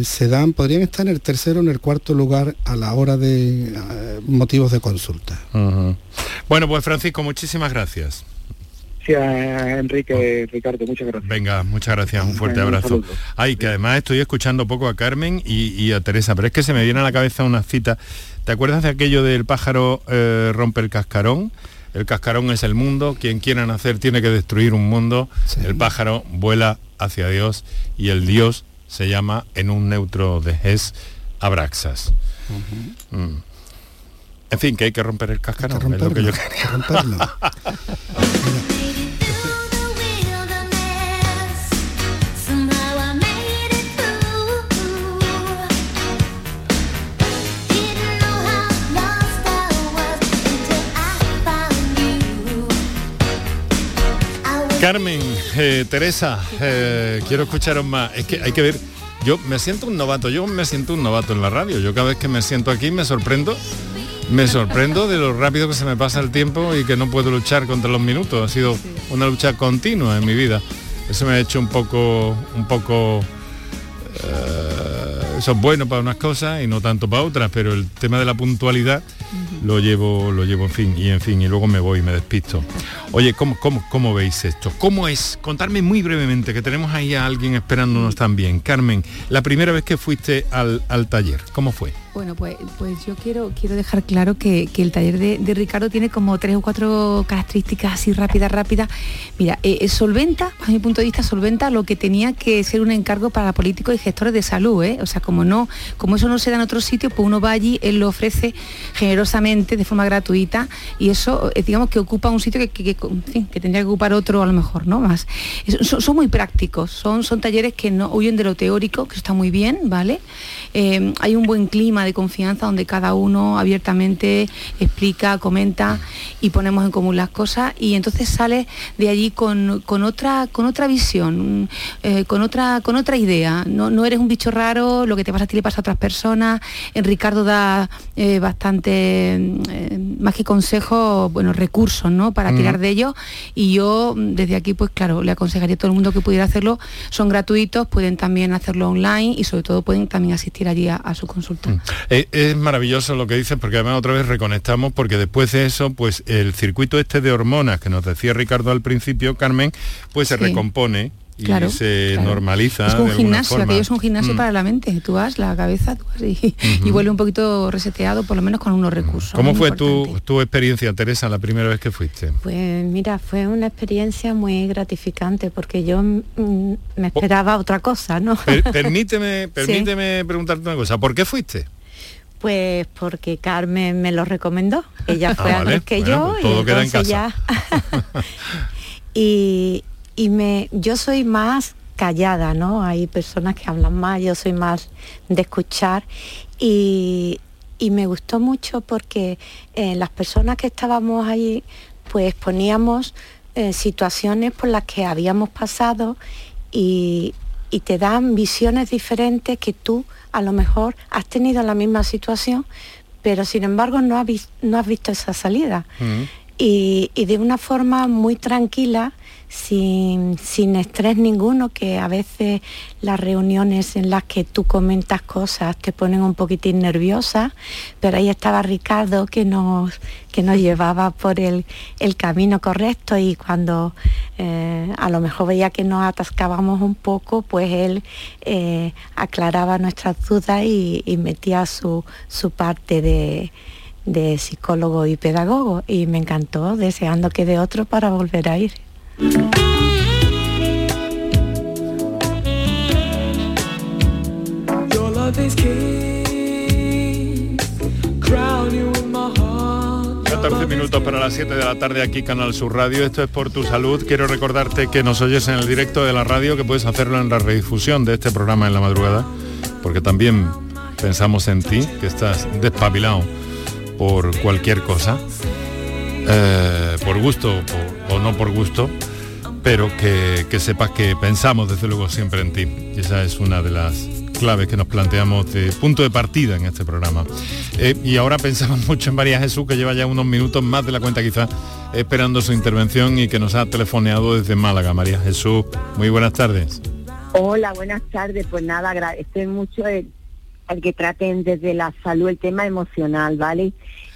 se dan, podrían estar en el tercero o en el cuarto lugar a la hora de motivos de consulta.
Bueno, pues Francisco, muchísimas gracias.
Enrique, Ricardo, muchas gracias.
Venga, muchas gracias, un fuerte abrazo. Ay, que además estoy escuchando poco a Carmen y, a Teresa, pero es que se me viene a la cabeza una cita. ¿Te acuerdas de aquello del pájaro eh, rompe el cascarón? El cascarón es el mundo, quien quiera nacer tiene que destruir un mundo, el pájaro vuela hacia Dios y el Dios se llama en un neutro de Ges Abraxas. Mm. En fin, que hay que romper el cascarón, es lo que yo quería. Carmen, eh, Teresa, eh, quiero escucharos más. Es que hay que ver, yo me siento un novato, yo me siento un novato en la radio. Yo cada vez que me siento aquí me sorprendo, me sorprendo de lo rápido que se me pasa el tiempo y que no puedo luchar contra los minutos. Ha sido una lucha continua en mi vida. Eso me ha hecho un poco, un poco eh, eso es bueno para unas cosas y no tanto para otras, pero el tema de la puntualidad lo llevo, lo llevo en fin, y en fin, y luego me voy, me despisto. Oye, ¿cómo, cómo, cómo veis esto? ¿Cómo es? Contarme muy brevemente, que tenemos ahí a alguien esperándonos también. Carmen, la primera vez que fuiste al, taller, ¿cómo fue?
Bueno, pues, pues yo quiero, quiero dejar claro que, el taller de, Ricardo tiene como tres o cuatro características así rápidas, rápidas. Mira, eh, eh, solventa, a mi punto de vista, solventa lo que tenía que ser un encargo para políticos y gestores de salud, ¿eh? O sea, como no, como eso no se da en otro sitio, pues uno va allí, él lo ofrece generosamente, de forma gratuita, y eso, eh, digamos que ocupa un sitio que, que, tendría que ocupar otro a lo mejor, ¿no? Más. son, muy prácticos, son, son talleres que no huyen de lo teórico, que está muy bien, ¿vale? hay un buen clima de confianza donde cada uno abiertamente explica, comenta y ponemos en común las cosas y entonces sale de allí con, otra, con otra visión, eh, con, otra, con otra idea. No, eres un bicho raro, lo que te pasa a ti le pasa a otras personas. En Ricardo da eh, bastante, eh, más que consejos, bueno, recursos ¿no? para tirar de ellos y yo desde aquí pues claro, le aconsejaría a todo el mundo que pudiera hacerlo. Son gratuitos, pueden también hacerlo online y sobre todo pueden también asistir allí a, su consulta. Mm.
Eh, es maravilloso lo que dices porque además otra vez reconectamos porque después de eso, pues el circuito este de hormonas que nos decía Ricardo al principio, Carmen, pues se recompone y se normaliza.
Es un gimnasio, aquello es un gimnasio mm. para la mente. Tú vas la cabeza tú y, vuelve un poquito reseteado, por lo menos con unos recursos.
¿Cómo fue tu, tu, experiencia, Teresa, la primera vez que fuiste?
Pues mira, fue una experiencia muy gratificante porque yo mm, me esperaba otra cosa, ¿no?
permíteme, permíteme preguntarte una cosa. ¿Por qué fuiste?
Pues porque Carmen me lo recomendó. Ella fue ah, antes que yo pues todo y queda en casa. y, y me, yo soy más callada, ¿no? Hay personas que hablan más, yo soy más de escuchar y, me gustó mucho porque eh, las personas que estábamos ahí pues poníamos eh, situaciones por las que habíamos pasado y, y te dan visiones diferentes que tú a lo mejor has tenido la misma situación, pero sin embargo no has, no has visto esa salida. Mm. y, y, de una forma muy tranquila sin, sin, estrés ninguno, que a veces las reuniones en las que tú comentas cosas te ponen un poquitín nerviosa, pero ahí estaba Ricardo que nos, que nos llevaba por el, camino correcto y cuando eh, a lo mejor veía que nos atascábamos un poco, pues él eh, aclaraba nuestras dudas y, metía su, su parte de de psicólogo y pedagogo y me encantó, deseando que de otro para volver a ir.
Minutos para las 7 de la tarde aquí Canal Sur Radio. Esto es por tu salud. Quiero recordarte que nos oyes en el directo de la radio, que puedes hacerlo en la redifusión de este programa en la madrugada, porque también pensamos en ti, que estás despabilado por cualquier cosa, eh, por gusto o no por gusto pero que, sepas que pensamos desde luego siempre en ti. Y esa es una de las claves que nos planteamos de punto de partida en este programa. Eh, y ahora pensamos mucho en María Jesús, que lleva ya unos minutos más de la cuenta quizás esperando su intervención y que nos ha telefoneado desde Málaga. María Jesús, muy buenas tardes.
Hola, buenas tardes. Pues nada, agradezco mucho el, que traten desde la salud el tema emocional, ¿vale?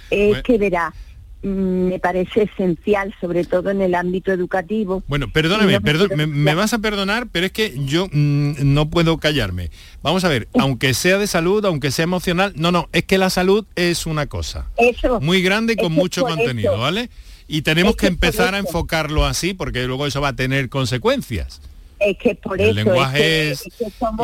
Es que verá, me parece esencial, sobre todo en el ámbito educativo.
Bueno, perdóname, me, vas a perdonar, pero es que yo mm, no puedo callarme. Vamos a ver, aunque sea de salud, aunque sea emocional, no, no, es que la salud es una cosa
eso,
muy grande y con mucho contenido, ¿vale? Y tenemos que empezar a enfocarlo así, porque luego eso va a tener consecuencias
es que por
el lenguaje es,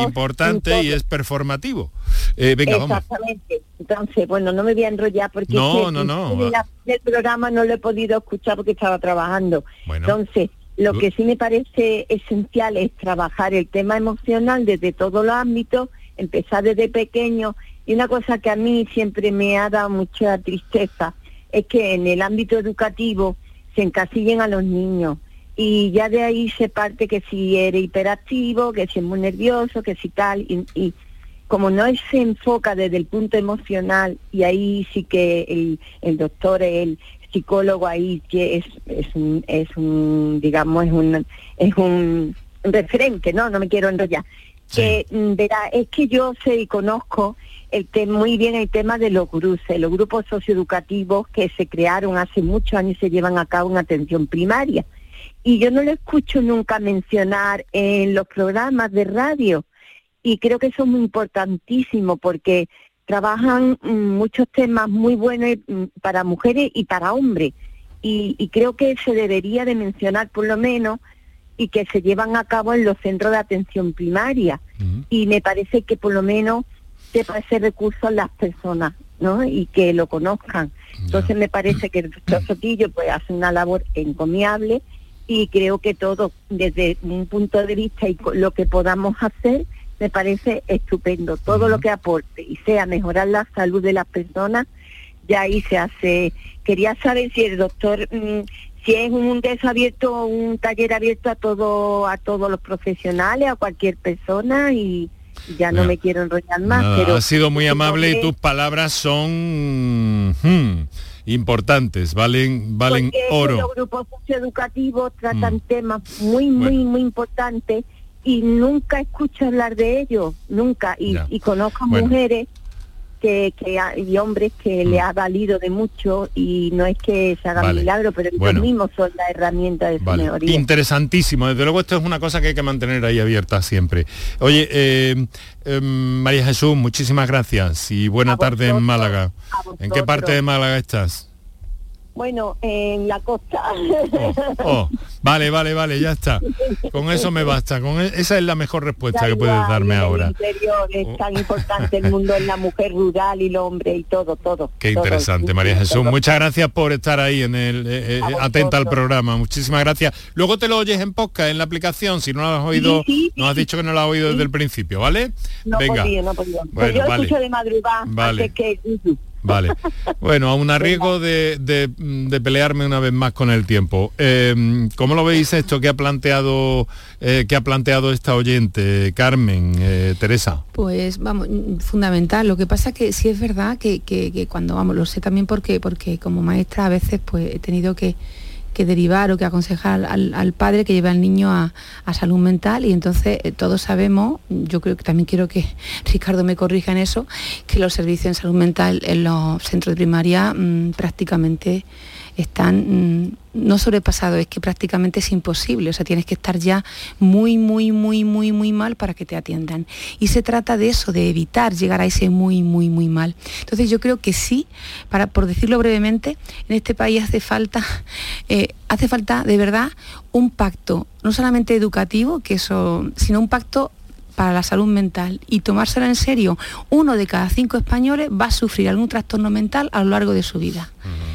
importante y es performativo. Eh, venga,
Exactamente. Entonces, bueno, no me voy a enrollar porque
no, no, no,
el programa no lo he podido escuchar porque estaba trabajando. Entonces, lo que sí me parece esencial es trabajar el tema emocional desde todos los ámbitos, empezar desde pequeño. Y una cosa que a mí siempre me ha dado mucha tristeza es que en el ámbito educativo se encasillen a los niños y ya de ahí se parte que si eres hiperactivo, que si es muy nervioso, que si tal, y, como no se enfoca desde el punto emocional, y ahí sí que el, el doctor, el psicólogo ahí que es, es, un, es un, digamos, es un, es un referente, ¿no? No me quiero enrollar. Que, mm, verá, es que yo sé y conozco el muy bien el tema de los cruces, los grupos socioeducativos que se crearon hace muchos años y se llevan a cabo en atención primaria y yo no lo escucho nunca mencionar en los programas de radio y creo que eso es muy importantísimo porque trabajan mm, muchos temas muy buenos mm, para mujeres y para hombres. Y, creo que se debería de mencionar por lo menos y que se llevan a cabo en los centros de atención primaria. Y me parece que por lo menos sepa ese recurso a las personas, ¿no? Y que lo conozcan. Entonces me parece que el doctor Sotillo pues hace una labor encomiable y creo que todo desde un punto de vista y lo que podamos hacer me parece estupendo. Todo lo que aporte y sea mejorar la salud de las personas, ya ahí se hace. Quería saber si el doctor, mm, si es un desabierto, un taller abierto a todo, a todos los profesionales, a cualquier persona y ya no me quiero enrollar más. pero
ha sido muy amable y tus palabras son hmm, importantes, valen, valen oro.
Los grupos socioeducativos tratan mm. temas muy, muy, muy importantes y nunca escucho hablar de ellos, nunca. Y, conozco mujeres que, que y hombres que le mm. ha valido de mucho y no es que se haga milagro, pero ellos mismos son la herramienta de su mejoría.
Interesantísimo, desde luego esto es una cosa que hay que mantener ahí abierta siempre. Oye, eh, em, María Jesús, muchísimas gracias y buena tarde en Málaga. ¿En qué parte de Málaga estás?
Bueno, en la costa.
Oh, oh, vale, vale, vale, ya está. Con eso me basta. Con e, esa es la mejor respuesta que puedes darme ahora.
El interior es tan importante el mundo en la mujer rural y el hombre y todo, todo.
Qué interesante, María Jesús. Muchas gracias por estar ahí en el eh, eh, atenta al programa. Muchísimas gracias. Luego te lo oyes en podcast, en la aplicación, si no lo has oído, no has dicho que no lo has oído desde el principio, ¿vale?
No Venga. no podía. Pues yo escucho de madrugada vale. que
Vale. Bueno, a un riesgo de, pelearme una vez más con el tiempo. Eh, ¿Cómo lo veis esto que ha planteado eh, que ha planteado esta oyente, Carmen, eh, Teresa?
Pues vamos, fundamental. Lo que pasa que sí es verdad que, que, cuando vamos, lo sé también porque, porque como maestra a veces pues he tenido que que derivar o que aconsejar al, padre que lleve al niño a, salud mental. Y entonces eh, todos sabemos, yo creo que también quiero que Ricardo me corrija en eso, que los servicios en salud mental en los centros de primaria mm, prácticamente están mm, no sobrepasados, es que prácticamente es imposible, o sea, tienes que estar ya muy, muy, muy, muy, muy mal para que te atiendan. Y se trata de eso, de evitar llegar a ese muy, muy, muy mal. Entonces yo creo que sí, para, por decirlo brevemente, en este país hace falta, eh, hace falta de verdad un pacto, no solamente educativo, que eso, sino un pacto para la salud mental y tomárselo en serio. Uno de cada cinco españoles va a sufrir algún trastorno mental a lo largo de su vida.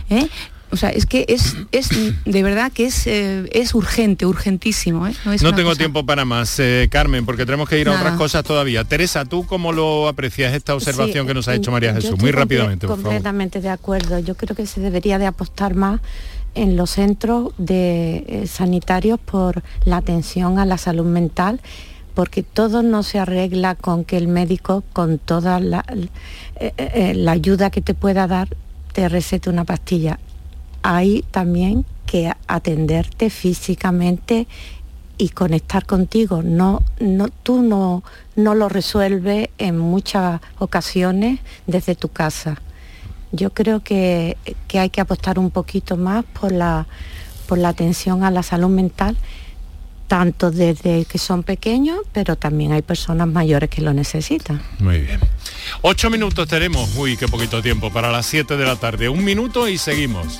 ¿eh? O sea, es que es, es de verdad que es, eh, es urgente, urgentísimo. ¿eh?
No, tengo tiempo para más, eh, Carmen, porque tenemos que ir a otras cosas todavía. Teresa, ¿tú cómo lo aprecias esta observación que nos ha hecho María Jesús? Muy rápidamente,
por completamente de acuerdo. Yo creo que se debería de apostar más en los centros de sanitarios por la atención a la salud mental porque todo no se arregla con que el médico, con toda la, la ayuda que te pueda dar, te recete una pastilla hay también que atenderte físicamente y conectar contigo. No, no, tú no, no lo resuelves en muchas ocasiones desde tu casa. Yo creo que, hay que apostar un poquito más por la, por la atención a la salud mental, tanto desde que son pequeños, pero también hay personas mayores que lo necesitan.
Muy bien. Ocho minutos tenemos, uy, qué poquito tiempo, para las siete de la tarde. Un minuto y seguimos.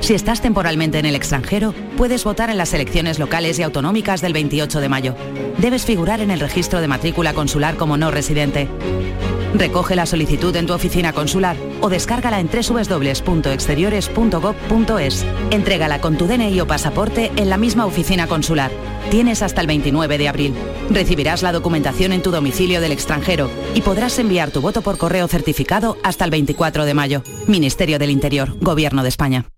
Si estás temporalmente en el extranjero, puedes votar en las elecciones locales y autonómicas del 28 de mayo. Debes figurar en el registro de matrícula consular como no residente. Recoge la solicitud en tu oficina consular o descárgala en www.exteriores.gov.es. Entrégala con tu DNI o pasaporte en la misma oficina consular. Tienes hasta el 29 de abril. Recibirás la documentación en tu domicilio del extranjero y podrás enviar tu voto por correo certificado hasta el 24 de mayo. Ministerio del Interior, Gobierno de España.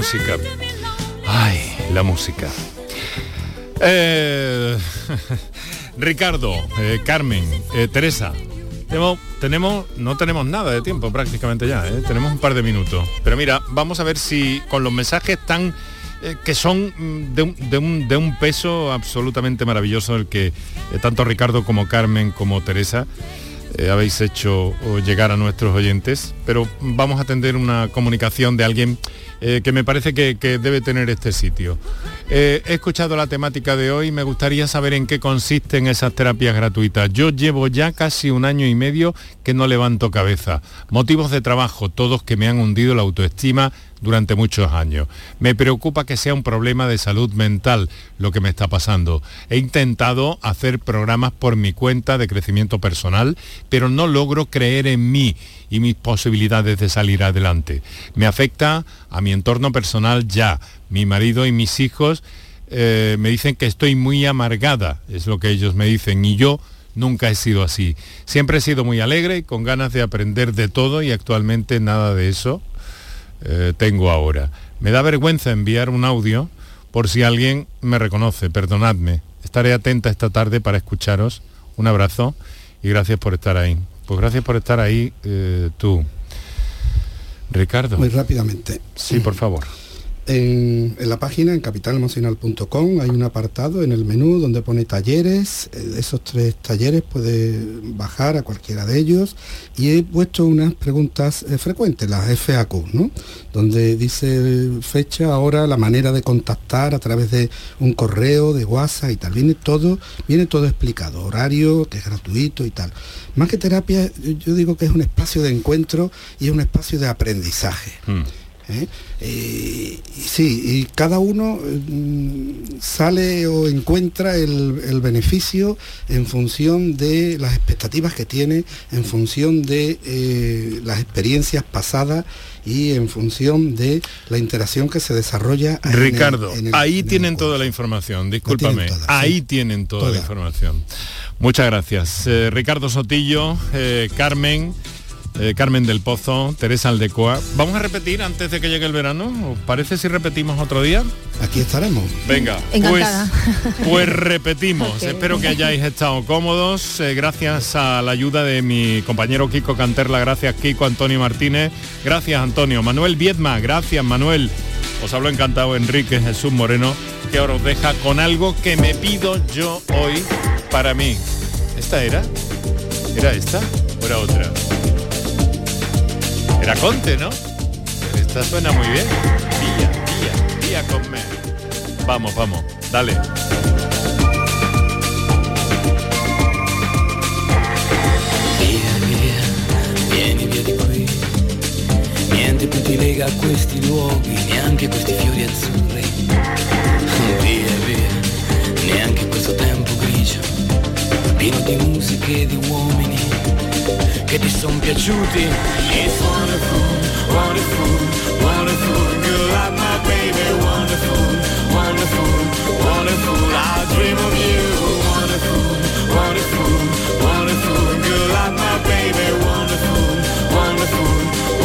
Música. Ay, la música. Eh, Ricardo, eh, Carmen, eh, Teresa, tenemos, no tenemos nada de tiempo prácticamente ya, tenemos un par de minutos. Pero mira, vamos a ver si con los mensajes tan que son mm, de un, de, un, de un, peso absolutamente maravilloso el que tanto Ricardo como Carmen como Teresa habéis hecho llegar a nuestros oyentes, pero vamos a atender una comunicación de alguien eh, que me parece que, debe tener este sitio. Eh, he escuchado la temática de hoy, me gustaría saber en qué consisten esas terapias gratuitas. Yo llevo ya casi un año y medio que no levanto cabeza. Motivos de trabajo, todos que me han hundido la autoestima durante muchos años. Me preocupa que sea un problema de salud mental lo que me está pasando. He intentado hacer programas por mi cuenta de crecimiento personal, pero no logro creer en mí y mis posibilidades de salir adelante. Me afecta a mi entorno personal ya. Mi marido y mis hijos eh, me dicen que estoy muy amargada, es lo que ellos me dicen, y yo nunca he sido así. Siempre he sido muy alegre y con ganas de aprender de todo y actualmente nada de eso eh, tengo ahora. Me da vergüenza enviar un audio por si alguien me reconoce, perdonadme. Estaré atenta esta tarde para escucharos. Un abrazo y gracias por estar ahí. Pues gracias por estar ahí eh, tú. Ricardo.
Muy rápidamente.
Sí, por favor.
En, la página, en capitalemocional.com, hay un apartado en el menú donde pone talleres. Eh, esos tres talleres puede bajar a cualquiera de ellos. Y he puesto unas preguntas eh, frecuentes, las FAQ, ¿no? Donde dice fecha, ahora, la manera de contactar a través de un correo, de WhatsApp y tal. Viene todo, viene todo explicado, horario, que es gratuito y tal. Más que terapia, yo digo que es un espacio de encuentro y es un espacio de aprendizaje. Mm. ¿Eh? Eh, sí, y cada uno mm, sale o encuentra el, beneficio en función de las expectativas que tiene, en función de eh, las experiencias pasadas y en función de la interacción que se desarrolla.
Ricardo, ahí tienen toda la información, discúlpame, ahí tienen toda, la información. Muchas gracias. Ricardo Sotillo, Carmen. Eh, Carmen del Pozo, Teresa Aldecoa. ¿Vamos a repetir antes de que llegue el verano? ¿Os parece si repetimos otro día?
Aquí estaremos.
Venga, pues, pues, repetimos. Espero que hayáis estado cómodos. Eh, gracias a la ayuda de mi compañero Kiko Canterla. Gracias Kiko, Antonio Martínez. Gracias Antonio. Manuel Viedma. Gracias Manuel. Os hablo encantado Enrique Jesús Moreno, que ahora os deja con algo que me pido yo hoy para mí. ¿Esta era? ¿Era esta? ¿O era otra? Era Conte, ¿no? Esta suena muy bien. Vía, vía, vía con me. Vamos, vamos, dale.
Vieni via di qui. Niente più ti lega a questi luoghi, neanche questi fiori azzurri. Via, via, neanche questo tempo grigio, pieno di musiche e di uomini che ti son piaciuti It's wonderful, wonderful, wonderful. You like my baby, wonderful, wonderful, wonderful. I dream of you, wonderful, wonderful, wonderful. You like my baby, wonderful, wonderful,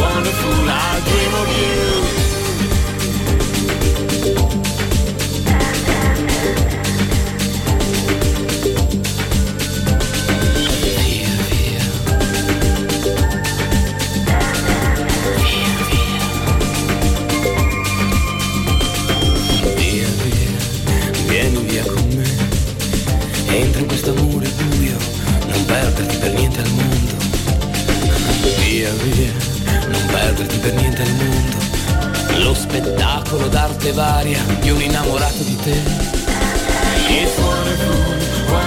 wonderful. I dream of you per niente al mondo. Lo spettacolo d'arte varia di un innamorato di te. It's wonderful, wonderful,